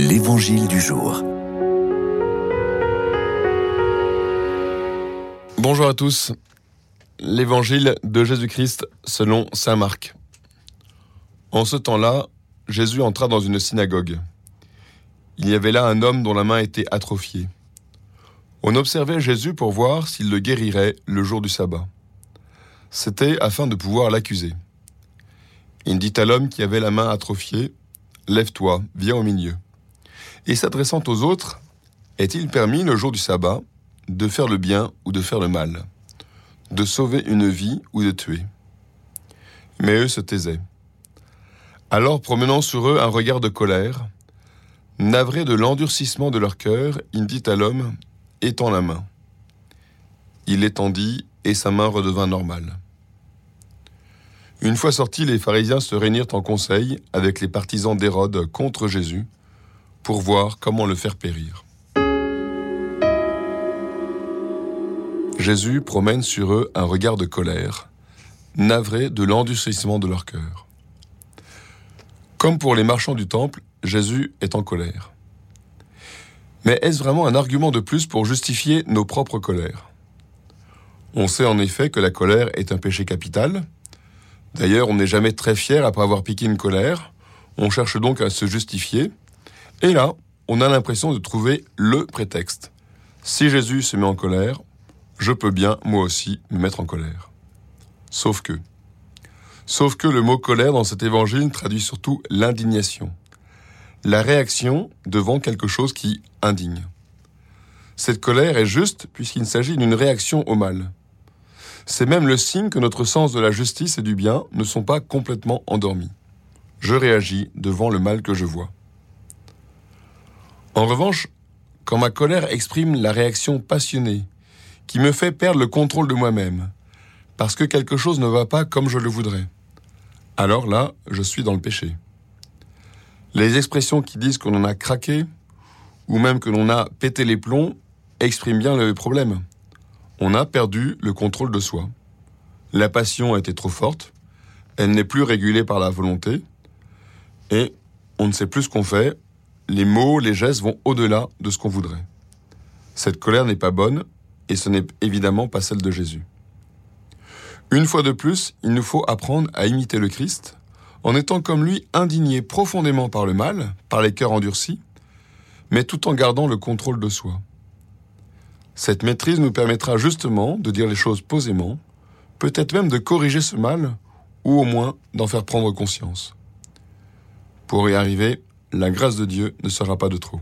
L'Évangile du jour. Bonjour à tous. L'Évangile de Jésus-Christ selon Saint Marc. En ce temps-là, Jésus entra dans une synagogue. Il y avait là un homme dont la main était atrophiée. On observait Jésus pour voir s'il le guérirait le jour du sabbat. C'était afin de pouvoir l'accuser. Il dit à l'homme qui avait la main atrophiée, Lève-toi, viens au milieu. Et s'adressant aux autres, est-il permis le jour du sabbat de faire le bien ou de faire le mal, de sauver une vie ou de tuer? Mais eux se taisaient. Alors, promenant sur eux un regard de colère, navré de l'endurcissement de leur cœur, il dit à l'homme, Étends la main. Il l'étendit et sa main redevint normale. Une fois sortis, les pharisiens se réunirent en conseil avec les partisans d'Hérode contre Jésus pour voir comment le faire périr. Jésus promène sur eux un regard de colère, navré de l'endurcissement de leur cœur. Comme pour les marchands du temple, Jésus est en colère. Mais est-ce vraiment un argument de plus pour justifier nos propres colères? On sait en effet que la colère est un péché capital. D'ailleurs, on n'est jamais très fier après avoir piqué une colère. On cherche donc à se justifier. Et là, on a l'impression de trouver le prétexte. Si Jésus se met en colère, je peux bien, moi aussi, me mettre en colère. Sauf que. Sauf que le mot colère dans cet évangile traduit surtout l'indignation. La réaction devant quelque chose qui indigne. Cette colère est juste puisqu'il s'agit d'une réaction au mal. C'est même le signe que notre sens de la justice et du bien ne sont pas complètement endormis. Je réagis devant le mal que je vois. En revanche, quand ma colère exprime la réaction passionnée, qui me fait perdre le contrôle de moi-même, parce que quelque chose ne va pas comme je le voudrais, alors là, je suis dans le péché. Les expressions qui disent qu'on en a craqué, ou même que l'on a pété les plombs, expriment bien le problème. On a perdu le contrôle de soi. La passion a été trop forte, elle n'est plus régulée par la volonté, et on ne sait plus ce qu'on fait, les mots, les gestes vont au-delà de ce qu'on voudrait. Cette colère n'est pas bonne et ce n'est évidemment pas celle de Jésus. Une fois de plus, il nous faut apprendre à imiter le Christ en étant comme lui indigné profondément par le mal, par les cœurs endurcis, mais tout en gardant le contrôle de soi. Cette maîtrise nous permettra justement de dire les choses posément, peut-être même de corriger ce mal, ou au moins d'en faire prendre conscience. Pour y arriver, la grâce de Dieu ne sera pas de trop.